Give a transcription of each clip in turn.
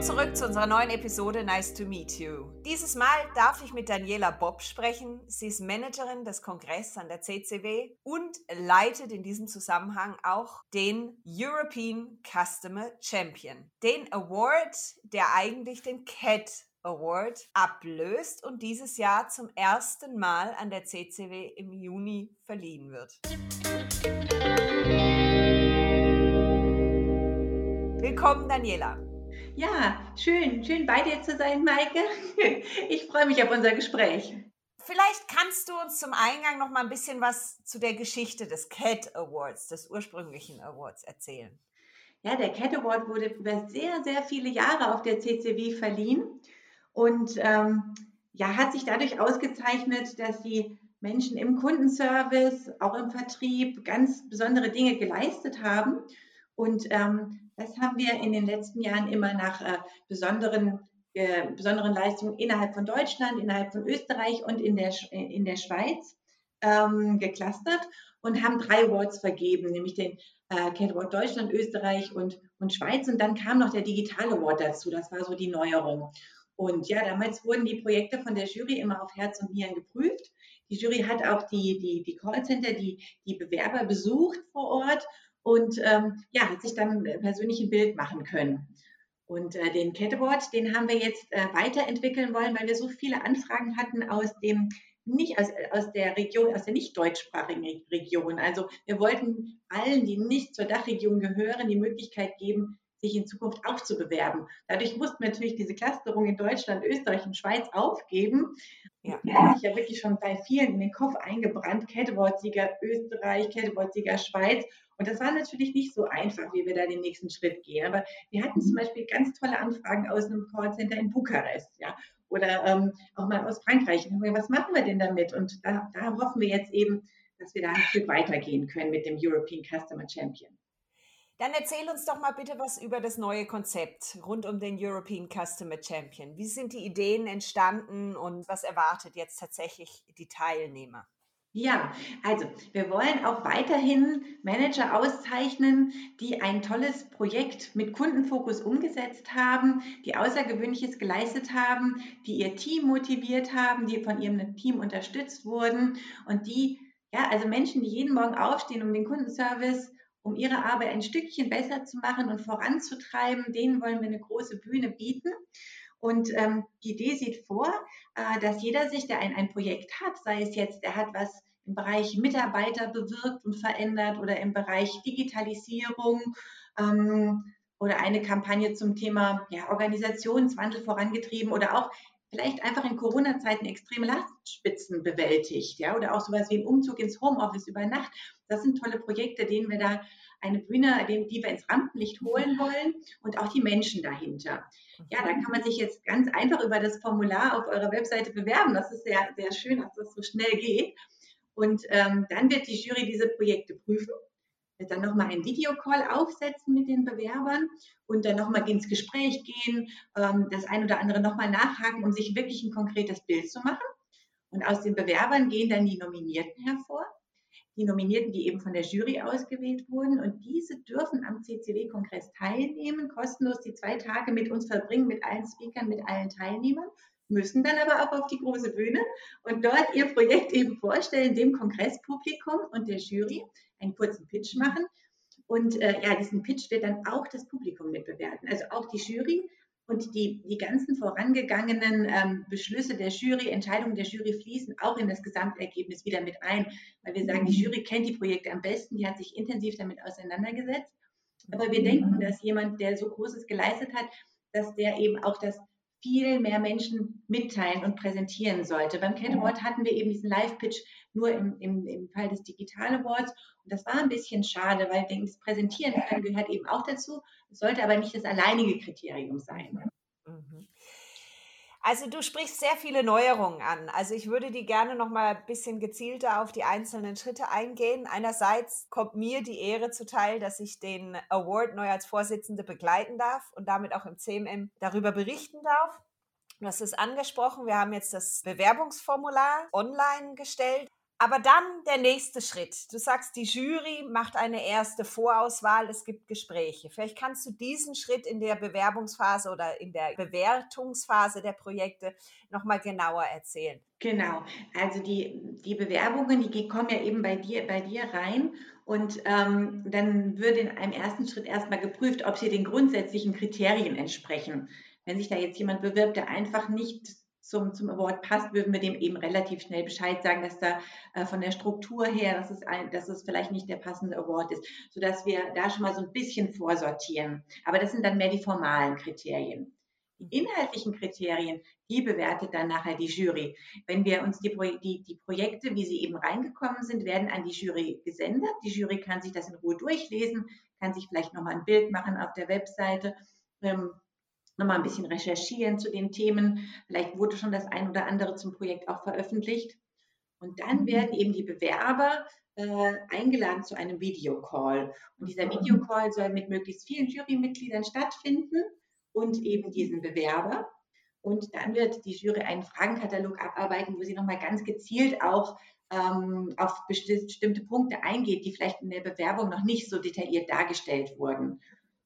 Willkommen zurück zu unserer neuen Episode Nice to Meet You. Dieses Mal darf ich mit Daniela Bob sprechen. Sie ist Managerin des Kongresses an der CCW und leitet in diesem Zusammenhang auch den European Customer Champion, den Award, der eigentlich den CAT Award ablöst und dieses Jahr zum ersten Mal an der CCW im Juni verliehen wird. Willkommen, Daniela. Ja, schön, schön bei dir zu sein, Maike. Ich freue mich auf unser Gespräch. Vielleicht kannst du uns zum Eingang noch mal ein bisschen was zu der Geschichte des CAT Awards, des ursprünglichen Awards, erzählen. Ja, der CAT Award wurde über sehr, sehr viele Jahre auf der CCW verliehen und ähm, ja, hat sich dadurch ausgezeichnet, dass die Menschen im Kundenservice, auch im Vertrieb ganz besondere Dinge geleistet haben. Und ähm, das haben wir in den letzten Jahren immer nach äh, besonderen, äh, besonderen Leistungen innerhalb von Deutschland, innerhalb von Österreich und in der, in der Schweiz ähm, geclustert und haben drei Awards vergeben, nämlich den äh, Cat Award Deutschland, Österreich und, und Schweiz. Und dann kam noch der Digitale Award dazu. Das war so die Neuerung. Und ja, damals wurden die Projekte von der Jury immer auf Herz und Nieren geprüft. Die Jury hat auch die, die, die Callcenter, die, die Bewerber besucht vor Ort und ähm, ja, hat sich dann persönlich ein Bild machen können. Und äh, den Award, den haben wir jetzt äh, weiterentwickeln wollen, weil wir so viele Anfragen hatten aus dem nicht aus, aus der Region, aus der nicht deutschsprachigen Region. Also wir wollten allen, die nicht zur Dachregion gehören, die Möglichkeit geben, sich in Zukunft auch zu bewerben. Dadurch mussten wir natürlich diese Clusterung in Deutschland, Österreich und Schweiz aufgeben. Ja. Das hat sich ja wirklich schon bei vielen in den Kopf eingebrannt. Cataward-Sieger Österreich, Cataward-Sieger Schweiz. Und das war natürlich nicht so einfach, wie wir da den nächsten Schritt gehen. Aber wir hatten zum Beispiel ganz tolle Anfragen aus einem Callcenter in Bukarest, ja, oder ähm, auch mal aus Frankreich. Was machen wir denn damit? Und da, da hoffen wir jetzt eben, dass wir da ein Stück weitergehen können mit dem European Customer Champion. Dann erzähl uns doch mal bitte was über das neue Konzept rund um den European Customer Champion. Wie sind die Ideen entstanden und was erwartet jetzt tatsächlich die Teilnehmer? Ja, also wir wollen auch weiterhin Manager auszeichnen, die ein tolles Projekt mit Kundenfokus umgesetzt haben, die Außergewöhnliches geleistet haben, die ihr Team motiviert haben, die von ihrem Team unterstützt wurden und die, ja, also Menschen, die jeden Morgen aufstehen, um den Kundenservice um ihre Arbeit ein Stückchen besser zu machen und voranzutreiben, denen wollen wir eine große Bühne bieten. Und ähm, die Idee sieht vor, äh, dass jeder sich, der ein, ein Projekt hat, sei es jetzt, der hat was im Bereich Mitarbeiter bewirkt und verändert oder im Bereich Digitalisierung ähm, oder eine Kampagne zum Thema ja, Organisationswandel vorangetrieben oder auch vielleicht einfach in Corona-Zeiten extreme Lastspitzen bewältigt, ja, oder auch sowas wie ein Umzug ins Homeoffice über Nacht. Das sind tolle Projekte, denen wir da eine Bühne, die wir ins Rampenlicht holen wollen und auch die Menschen dahinter. Ja, da kann man sich jetzt ganz einfach über das Formular auf eurer Webseite bewerben. Das ist sehr, sehr schön, dass das so schnell geht. Und ähm, dann wird die Jury diese Projekte prüfen dann nochmal einen Videocall aufsetzen mit den Bewerbern und dann nochmal ins Gespräch gehen, ähm, das ein oder andere nochmal nachhaken, um sich wirklich ein konkretes Bild zu machen. Und aus den Bewerbern gehen dann die Nominierten hervor. Die Nominierten, die eben von der Jury ausgewählt wurden. Und diese dürfen am CCW-Kongress teilnehmen, kostenlos die zwei Tage mit uns verbringen, mit allen Speakern, mit allen Teilnehmern müssen dann aber auch auf die große Bühne und dort ihr Projekt eben vorstellen, dem Kongresspublikum und der Jury einen kurzen Pitch machen. Und äh, ja, diesen Pitch wird dann auch das Publikum mitbewerten, also auch die Jury. Und die, die ganzen vorangegangenen ähm, Beschlüsse der Jury, Entscheidungen der Jury fließen auch in das Gesamtergebnis wieder mit ein, weil wir sagen, die mhm. Jury kennt die Projekte am besten, die hat sich intensiv damit auseinandergesetzt. Aber wir denken, dass jemand, der so Großes geleistet hat, dass der eben auch das viel mehr Menschen mitteilen und präsentieren sollte. Beim Cat Award hatten wir eben diesen Live-Pitch nur im, im, im Fall des Digital Awards. Und das war ein bisschen schade, weil ich denke, das Präsentieren können gehört eben auch dazu. Es sollte aber nicht das alleinige Kriterium sein. Mhm. Also du sprichst sehr viele Neuerungen an. Also ich würde die gerne noch mal ein bisschen gezielter auf die einzelnen Schritte eingehen. Einerseits kommt mir die Ehre zuteil, dass ich den Award neu als Vorsitzende begleiten darf und damit auch im CMM darüber berichten darf. Du hast es angesprochen, wir haben jetzt das Bewerbungsformular online gestellt. Aber dann der nächste Schritt. Du sagst, die Jury macht eine erste Vorauswahl, es gibt Gespräche. Vielleicht kannst du diesen Schritt in der Bewerbungsphase oder in der Bewertungsphase der Projekte nochmal genauer erzählen. Genau, also die, die Bewerbungen, die kommen ja eben bei dir, bei dir rein und ähm, dann wird in einem ersten Schritt erstmal geprüft, ob sie den grundsätzlichen Kriterien entsprechen. Wenn sich da jetzt jemand bewirbt, der einfach nicht zum, zum Award passt, würden wir dem eben relativ schnell Bescheid sagen, dass da äh, von der Struktur her, dass es, ein, dass es vielleicht nicht der passende Award ist, sodass wir da schon mal so ein bisschen vorsortieren. Aber das sind dann mehr die formalen Kriterien. Die inhaltlichen Kriterien, die bewertet dann nachher die Jury. Wenn wir uns die, die, die Projekte, wie sie eben reingekommen sind, werden an die Jury gesendet. Die Jury kann sich das in Ruhe durchlesen, kann sich vielleicht nochmal ein Bild machen auf der Webseite. Ähm, nochmal ein bisschen recherchieren zu den Themen. Vielleicht wurde schon das ein oder andere zum Projekt auch veröffentlicht. Und dann mhm. werden eben die Bewerber äh, eingeladen zu einem Videocall. Und dieser mhm. Videocall soll mit möglichst vielen Jurymitgliedern stattfinden und eben diesen Bewerber. Und dann wird die Jury einen Fragenkatalog abarbeiten, wo sie nochmal ganz gezielt auch ähm, auf bestimmte Punkte eingeht, die vielleicht in der Bewerbung noch nicht so detailliert dargestellt wurden.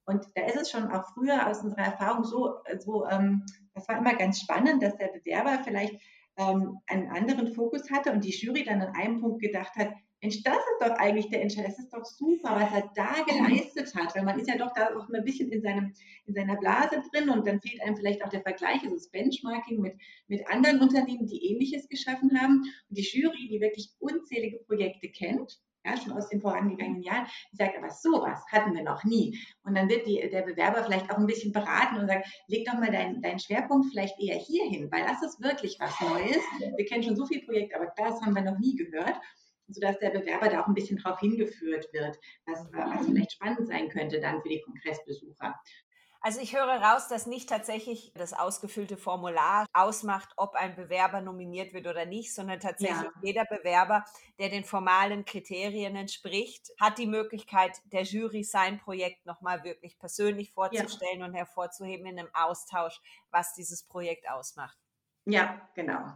Und da ist es schon auch früher aus unserer Erfahrung so, so ähm, das war immer ganz spannend, dass der Bewerber vielleicht ähm, einen anderen Fokus hatte und die Jury dann an einem Punkt gedacht hat, Mensch, das ist doch eigentlich der Entscheid, das ist doch super, was er da geleistet hat, weil man ist ja doch da auch ein bisschen in, seinem, in seiner Blase drin und dann fehlt einem vielleicht auch der Vergleich, also das Benchmarking mit, mit anderen Unternehmen, die Ähnliches geschaffen haben. Und die Jury, die wirklich unzählige Projekte kennt, ja, schon aus den vorangegangenen Jahren, die sagt, aber sowas hatten wir noch nie. Und dann wird die, der Bewerber vielleicht auch ein bisschen beraten und sagt, leg doch mal deinen dein Schwerpunkt vielleicht eher hier hin, weil das ist wirklich was Neues. Wir kennen schon so viele Projekte, aber das haben wir noch nie gehört sodass der Bewerber da auch ein bisschen darauf hingeführt wird, was, was vielleicht spannend sein könnte dann für die Kongressbesucher. Also ich höre raus, dass nicht tatsächlich das ausgefüllte Formular ausmacht, ob ein Bewerber nominiert wird oder nicht, sondern tatsächlich ja. jeder Bewerber, der den formalen Kriterien entspricht, hat die Möglichkeit, der Jury sein Projekt nochmal wirklich persönlich vorzustellen ja. und hervorzuheben in einem Austausch, was dieses Projekt ausmacht. Ja, genau.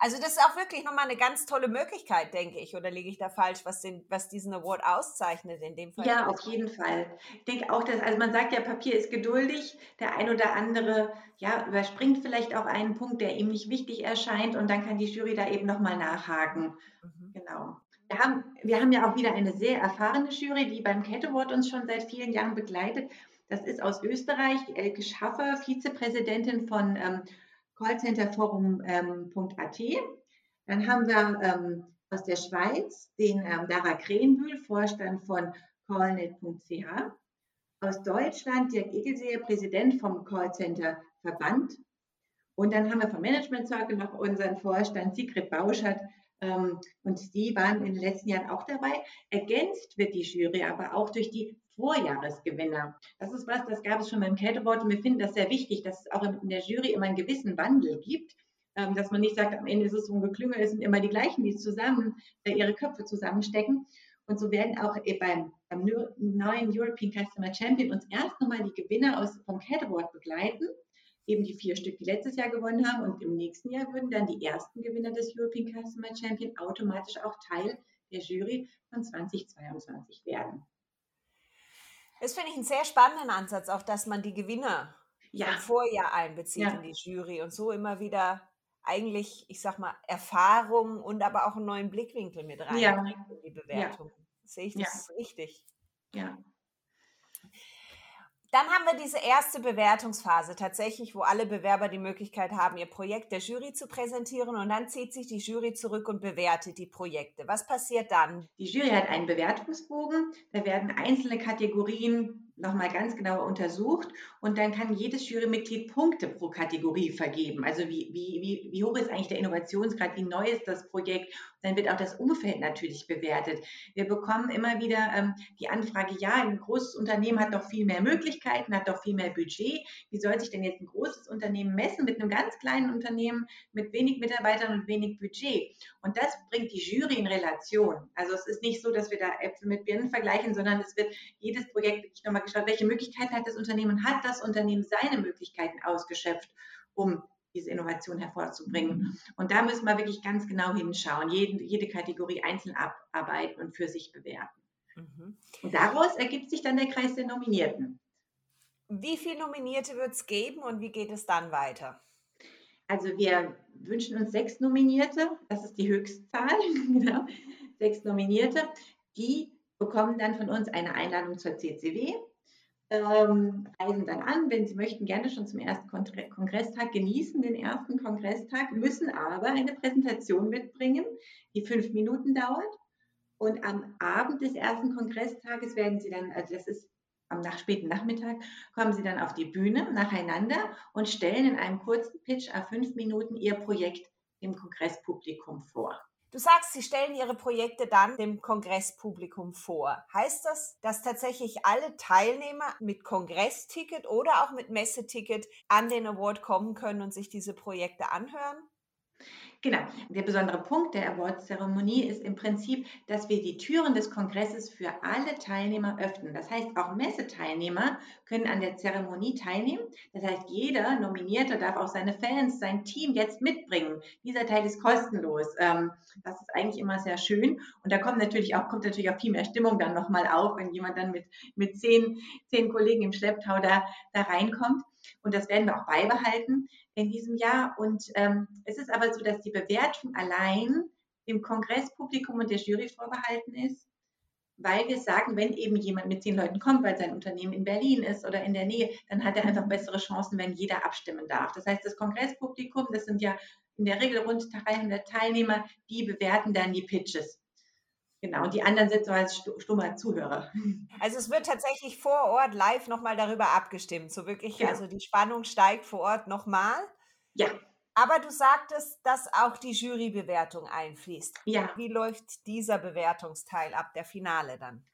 Also das ist auch wirklich nochmal eine ganz tolle Möglichkeit, denke ich. Oder liege ich da falsch, was, den, was diesen Award auszeichnet in dem Fall? Ja, auf jeden Fall. Ich denke auch, dass, also man sagt ja, Papier ist geduldig. Der ein oder andere ja, überspringt vielleicht auch einen Punkt, der ihm nicht wichtig erscheint und dann kann die Jury da eben nochmal nachhaken. Mhm. Genau. Wir haben, wir haben ja auch wieder eine sehr erfahrene Jury, die beim Cat Award uns schon seit vielen Jahren begleitet. Das ist aus Österreich Elke Schaffer, Vizepräsidentin von ähm, callcenterforum.at. Ähm, Dann haben wir ähm, aus der Schweiz den ähm, Dara Krenbühl, Vorstand von callnet.ch. Aus Deutschland Dirk Egelseher, Präsident vom Callcenter Verband. Und dann haben wir vom Management Circle noch unseren Vorstand Sigrid Bauschert. Ähm, und die waren in den letzten Jahren auch dabei. Ergänzt wird die Jury aber auch durch die Vorjahresgewinner. Das ist was, das gab es schon beim Kältewort und wir finden das sehr wichtig, dass es auch in der Jury immer einen gewissen Wandel gibt, ähm, dass man nicht sagt, am Ende ist es so ein Geklüngel, es sind immer die gleichen, die zusammen äh, ihre Köpfe zusammenstecken. Und so werden auch äh, beim, beim neuen European Customer Champion uns erst nochmal die Gewinner aus, vom Cat Award begleiten, eben die vier Stück, die letztes Jahr gewonnen haben. Und im nächsten Jahr würden dann die ersten Gewinner des European Customer Champion automatisch auch Teil der Jury von 2022 werden. Das finde ich einen sehr spannenden Ansatz, auch dass man die Gewinner ja. vom Vorjahr einbezieht ja. in die Jury und so immer wieder eigentlich, ich sag mal, Erfahrung und aber auch einen neuen Blickwinkel mit reinbringt ja. in die Bewertung. Sehe ich das richtig? Ja. Dann haben wir diese erste Bewertungsphase tatsächlich, wo alle Bewerber die Möglichkeit haben, ihr Projekt der Jury zu präsentieren und dann zieht sich die Jury zurück und bewertet die Projekte. Was passiert dann? Die Jury hat einen Bewertungsbogen, da werden einzelne Kategorien nochmal ganz genau untersucht und dann kann jedes Jurymitglied Punkte pro Kategorie vergeben. Also wie, wie, wie, wie hoch ist eigentlich der Innovationsgrad, wie neu ist das Projekt. Dann wird auch das Umfeld natürlich bewertet. Wir bekommen immer wieder ähm, die Anfrage, ja, ein großes Unternehmen hat doch viel mehr Möglichkeiten, hat doch viel mehr Budget. Wie soll sich denn jetzt ein großes Unternehmen messen mit einem ganz kleinen Unternehmen mit wenig Mitarbeitern und wenig Budget? Und das bringt die Jury in Relation. Also es ist nicht so, dass wir da Äpfel mit Birnen vergleichen, sondern es wird jedes Projekt wirklich nochmal geschaut, welche Möglichkeiten hat das Unternehmen, hat das Unternehmen seine Möglichkeiten ausgeschöpft, um diese Innovation hervorzubringen. Und da müssen wir wirklich ganz genau hinschauen, jede, jede Kategorie einzeln abarbeiten und für sich bewerten. Mhm. Und daraus ergibt sich dann der Kreis der Nominierten. Wie viele Nominierte wird es geben und wie geht es dann weiter? Also wir wünschen uns sechs Nominierte, das ist die Höchstzahl, genau. sechs Nominierte, die bekommen dann von uns eine Einladung zur CCW, ähm, reisen dann an, wenn sie möchten, gerne schon zum ersten Kongresstag, genießen den ersten Kongresstag, müssen aber eine Präsentation mitbringen, die fünf Minuten dauert. Und am Abend des ersten Kongresstages werden sie dann, also das ist am nach späten Nachmittag, kommen sie dann auf die Bühne nacheinander und stellen in einem kurzen Pitch auf fünf Minuten ihr Projekt dem Kongresspublikum vor. Du sagst, Sie stellen Ihre Projekte dann dem Kongresspublikum vor. Heißt das, dass tatsächlich alle Teilnehmer mit Kongressticket oder auch mit Messeticket an den Award kommen können und sich diese Projekte anhören? Genau. Der besondere Punkt der Award-Zeremonie ist im Prinzip, dass wir die Türen des Kongresses für alle Teilnehmer öffnen. Das heißt, auch Messeteilnehmer können an der Zeremonie teilnehmen. Das heißt, jeder Nominierte darf auch seine Fans, sein Team jetzt mitbringen. Dieser Teil ist kostenlos. Ähm, das ist eigentlich immer sehr schön. Und da kommt natürlich auch, kommt natürlich auch viel mehr Stimmung dann nochmal auf, wenn jemand dann mit, mit zehn, zehn Kollegen im Schlepptau da, da reinkommt. Und das werden wir auch beibehalten in diesem Jahr. Und ähm, es ist aber so, dass die Bewertung allein dem Kongresspublikum und der Jury vorbehalten ist, weil wir sagen, wenn eben jemand mit zehn Leuten kommt, weil sein Unternehmen in Berlin ist oder in der Nähe, dann hat er einfach bessere Chancen, wenn jeder abstimmen darf. Das heißt, das Kongresspublikum, das sind ja in der Regel rund 300 Teilnehmer, die bewerten dann die Pitches. Genau, und die anderen sind so als stummer Zuhörer. Also es wird tatsächlich vor Ort live nochmal darüber abgestimmt. So wirklich, ja. also die Spannung steigt vor Ort nochmal. Ja. Aber du sagtest, dass auch die Jurybewertung einfließt. Ja. Wie läuft dieser Bewertungsteil ab, der Finale dann?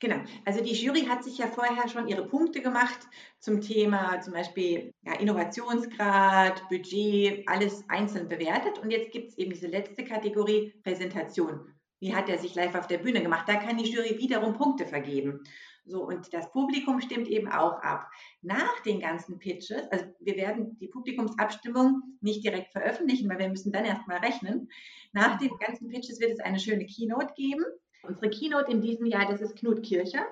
Genau, also die Jury hat sich ja vorher schon ihre Punkte gemacht zum Thema zum Beispiel ja, Innovationsgrad, Budget, alles einzeln bewertet. Und jetzt gibt es eben diese letzte Kategorie Präsentation. Wie hat er sich live auf der Bühne gemacht? Da kann die Jury wiederum Punkte vergeben. So, und das Publikum stimmt eben auch ab. Nach den ganzen Pitches, also wir werden die Publikumsabstimmung nicht direkt veröffentlichen, weil wir müssen dann erstmal rechnen. Nach den ganzen Pitches wird es eine schöne Keynote geben. Unsere Keynote in diesem Jahr, das ist Knut Kircher.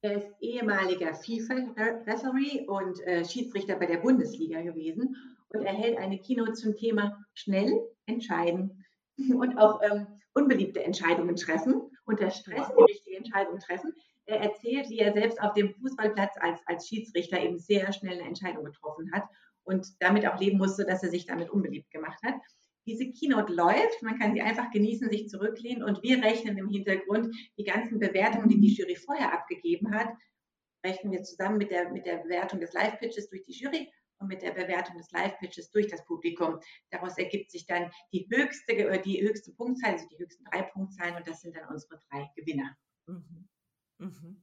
Er ist ehemaliger FIFA-Referee und äh, Schiedsrichter bei der Bundesliga gewesen und er hält eine Keynote zum Thema schnell entscheiden und auch ähm, unbeliebte Entscheidungen treffen, unter Stress die richtige Entscheidung treffen. Er erzählt, wie er selbst auf dem Fußballplatz als, als Schiedsrichter eben sehr schnell eine Entscheidung getroffen hat und damit auch leben musste, dass er sich damit unbeliebt gemacht hat. Diese Keynote läuft, man kann sie einfach genießen, sich zurücklehnen und wir rechnen im Hintergrund die ganzen Bewertungen, die die Jury vorher abgegeben hat, rechnen wir zusammen mit der, mit der Bewertung des Live-Pitches durch die Jury und mit der Bewertung des Live-Pitches durch das Publikum. Daraus ergibt sich dann die höchste, äh, die höchste Punktzahl, also die höchsten drei Punktzahlen und das sind dann unsere drei Gewinner. Mhm. Mhm.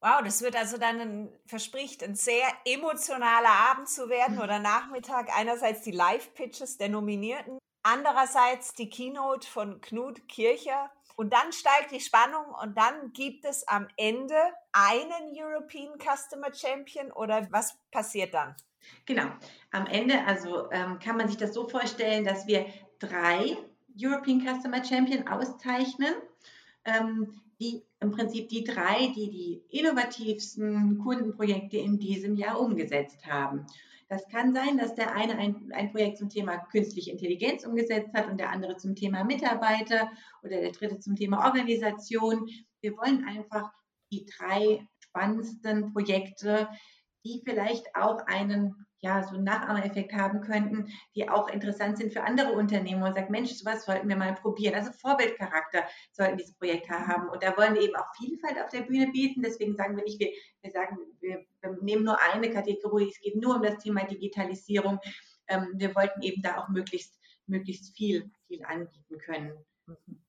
Wow, das wird also dann ein, verspricht ein sehr emotionaler Abend zu werden oder Nachmittag. Einerseits die Live-Pitches der Nominierten, andererseits die Keynote von Knut Kircher und dann steigt die Spannung und dann gibt es am Ende einen European Customer Champion oder was passiert dann? Genau. Am Ende, also ähm, kann man sich das so vorstellen, dass wir drei European Customer Champion auszeichnen, ähm, die im Prinzip die drei, die die innovativsten Kundenprojekte in diesem Jahr umgesetzt haben. Das kann sein, dass der eine ein, ein Projekt zum Thema künstliche Intelligenz umgesetzt hat und der andere zum Thema Mitarbeiter oder der dritte zum Thema Organisation. Wir wollen einfach die drei spannendsten Projekte, die vielleicht auch einen ja, so Nachahmereffekt haben könnten, die auch interessant sind für andere Unternehmen und sagt, Mensch, sowas sollten wir mal probieren. Also Vorbildcharakter sollten diese Projekte haben. Und da wollen wir eben auch Vielfalt auf der Bühne bieten. Deswegen sagen wir nicht, wir, wir sagen, wir, wir nehmen nur eine Kategorie. Es geht nur um das Thema Digitalisierung. Ähm, wir wollten eben da auch möglichst, möglichst viel, viel anbieten können. Mhm.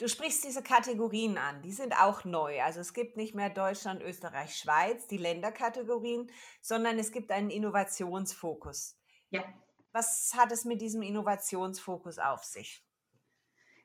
Du sprichst diese Kategorien an, die sind auch neu. Also es gibt nicht mehr Deutschland, Österreich, Schweiz, die Länderkategorien, sondern es gibt einen Innovationsfokus. Ja. Was hat es mit diesem Innovationsfokus auf sich?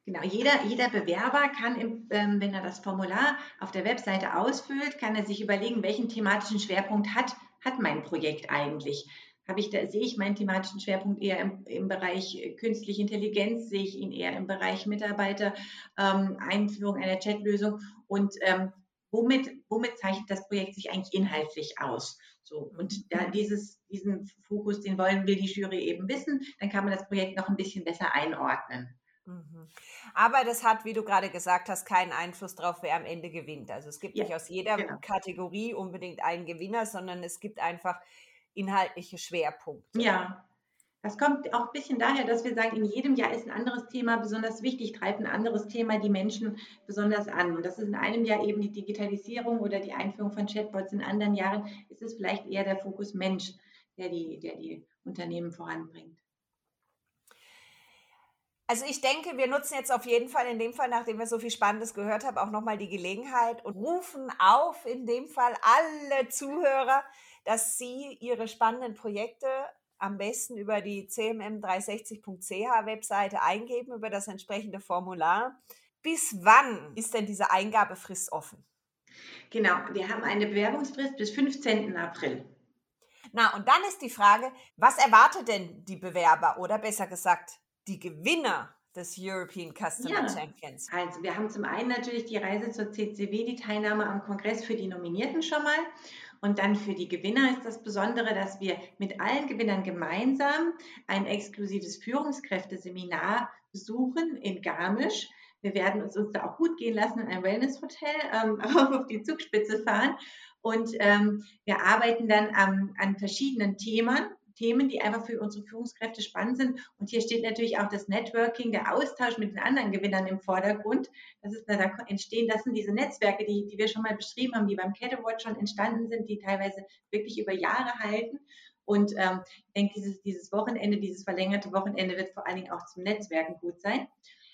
Genau, jeder, jeder Bewerber kann, im, ähm, wenn er das Formular auf der Webseite ausfüllt, kann er sich überlegen, welchen thematischen Schwerpunkt hat, hat mein Projekt eigentlich. Habe ich da, sehe ich meinen thematischen Schwerpunkt eher im, im Bereich äh, künstliche Intelligenz, sehe ich ihn eher im Bereich Mitarbeiter, ähm, Einführung einer Chatlösung und ähm, womit, womit zeichnet das Projekt sich eigentlich inhaltlich aus? So, und da dieses, diesen Fokus, den wollen, will die Jury eben wissen, dann kann man das Projekt noch ein bisschen besser einordnen. Mhm. Aber das hat, wie du gerade gesagt hast, keinen Einfluss darauf, wer am Ende gewinnt. Also es gibt ja, nicht aus jeder genau. Kategorie unbedingt einen Gewinner, sondern es gibt einfach inhaltliche Schwerpunkte. Ja, das kommt auch ein bisschen daher, dass wir sagen, in jedem Jahr ist ein anderes Thema besonders wichtig, treibt ein anderes Thema die Menschen besonders an. Und das ist in einem Jahr eben die Digitalisierung oder die Einführung von Chatbots. In anderen Jahren ist es vielleicht eher der Fokus Mensch, der die, der die Unternehmen voranbringt. Also ich denke, wir nutzen jetzt auf jeden Fall in dem Fall, nachdem wir so viel Spannendes gehört haben, auch nochmal die Gelegenheit und rufen auf, in dem Fall alle Zuhörer, dass sie ihre spannenden Projekte am besten über die cmm360.ch Webseite eingeben, über das entsprechende Formular. Bis wann ist denn diese Eingabefrist offen? Genau, wir haben eine Bewerbungsfrist bis 15. April. Na, und dann ist die Frage, was erwartet denn die Bewerber oder besser gesagt die Gewinner des European Customer ja. Champions? Also wir haben zum einen natürlich die Reise zur CCW, die Teilnahme am Kongress für die Nominierten schon mal. Und dann für die Gewinner ist das Besondere, dass wir mit allen Gewinnern gemeinsam ein exklusives Führungskräfteseminar besuchen in Garmisch. Wir werden uns, uns da auch gut gehen lassen in einem Wellness-Hotel, ähm, auf die Zugspitze fahren. Und ähm, wir arbeiten dann ähm, an verschiedenen Themen Themen, die einfach für unsere Führungskräfte spannend sind. Und hier steht natürlich auch das Networking, der Austausch mit den anderen Gewinnern im Vordergrund. Das ist, da entstehen, das sind diese Netzwerke, die, die wir schon mal beschrieben haben, die beim Cat Award schon entstanden sind, die teilweise wirklich über Jahre halten. Und ähm, ich denke, dieses, dieses Wochenende, dieses verlängerte Wochenende wird vor allen Dingen auch zum Netzwerken gut sein.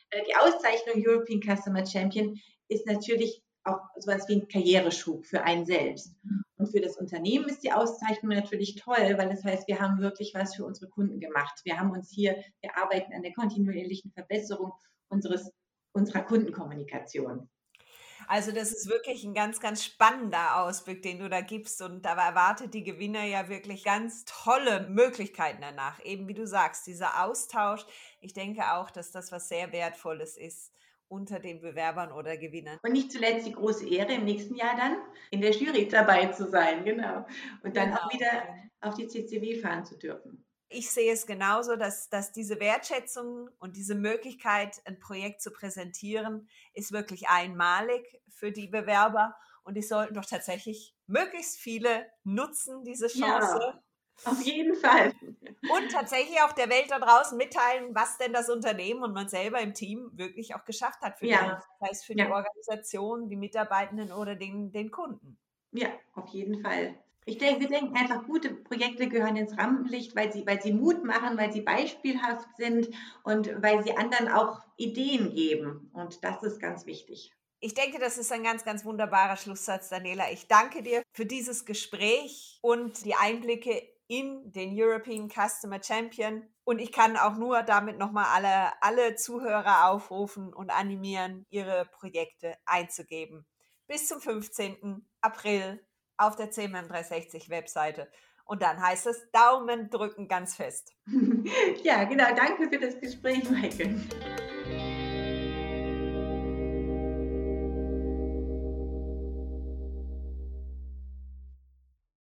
Äh, die Auszeichnung European Customer Champion ist natürlich auch sowas wie ein Karriereschub für einen selbst. Und für das Unternehmen ist die Auszeichnung natürlich toll, weil das heißt, wir haben wirklich was für unsere Kunden gemacht. Wir haben uns hier, wir arbeiten an der kontinuierlichen Verbesserung unseres, unserer Kundenkommunikation. Also das ist wirklich ein ganz, ganz spannender Ausblick, den du da gibst. Und da erwartet die Gewinner ja wirklich ganz tolle Möglichkeiten danach. Eben wie du sagst, dieser Austausch. Ich denke auch, dass das was sehr Wertvolles ist unter den Bewerbern oder Gewinnern. Und nicht zuletzt die große Ehre, im nächsten Jahr dann in der Jury dabei zu sein, genau. Und dann genau. auch wieder auf die CCW fahren zu dürfen. Ich sehe es genauso, dass, dass diese Wertschätzung und diese Möglichkeit, ein Projekt zu präsentieren, ist wirklich einmalig für die Bewerber. Und die sollten doch tatsächlich möglichst viele nutzen, diese Chance. Ja auf jeden Fall. Und tatsächlich auch der Welt da draußen mitteilen, was denn das Unternehmen und man selber im Team wirklich auch geschafft hat für, ja. die, sei es für ja. die Organisation, die Mitarbeitenden oder den, den Kunden. Ja, auf jeden Fall. Ich denke, wir denken einfach, gute Projekte gehören ins Rampenlicht, weil sie, weil sie Mut machen, weil sie beispielhaft sind und weil sie anderen auch Ideen geben. Und das ist ganz wichtig. Ich denke, das ist ein ganz, ganz wunderbarer Schlusssatz, Daniela. Ich danke dir für dieses Gespräch und die Einblicke in den European Customer Champion. Und ich kann auch nur damit nochmal alle, alle Zuhörer aufrufen und animieren, ihre Projekte einzugeben. Bis zum 15. April auf der CMM360 Webseite. Und dann heißt es Daumen drücken ganz fest. Ja, genau. Danke für das Gespräch, Michael.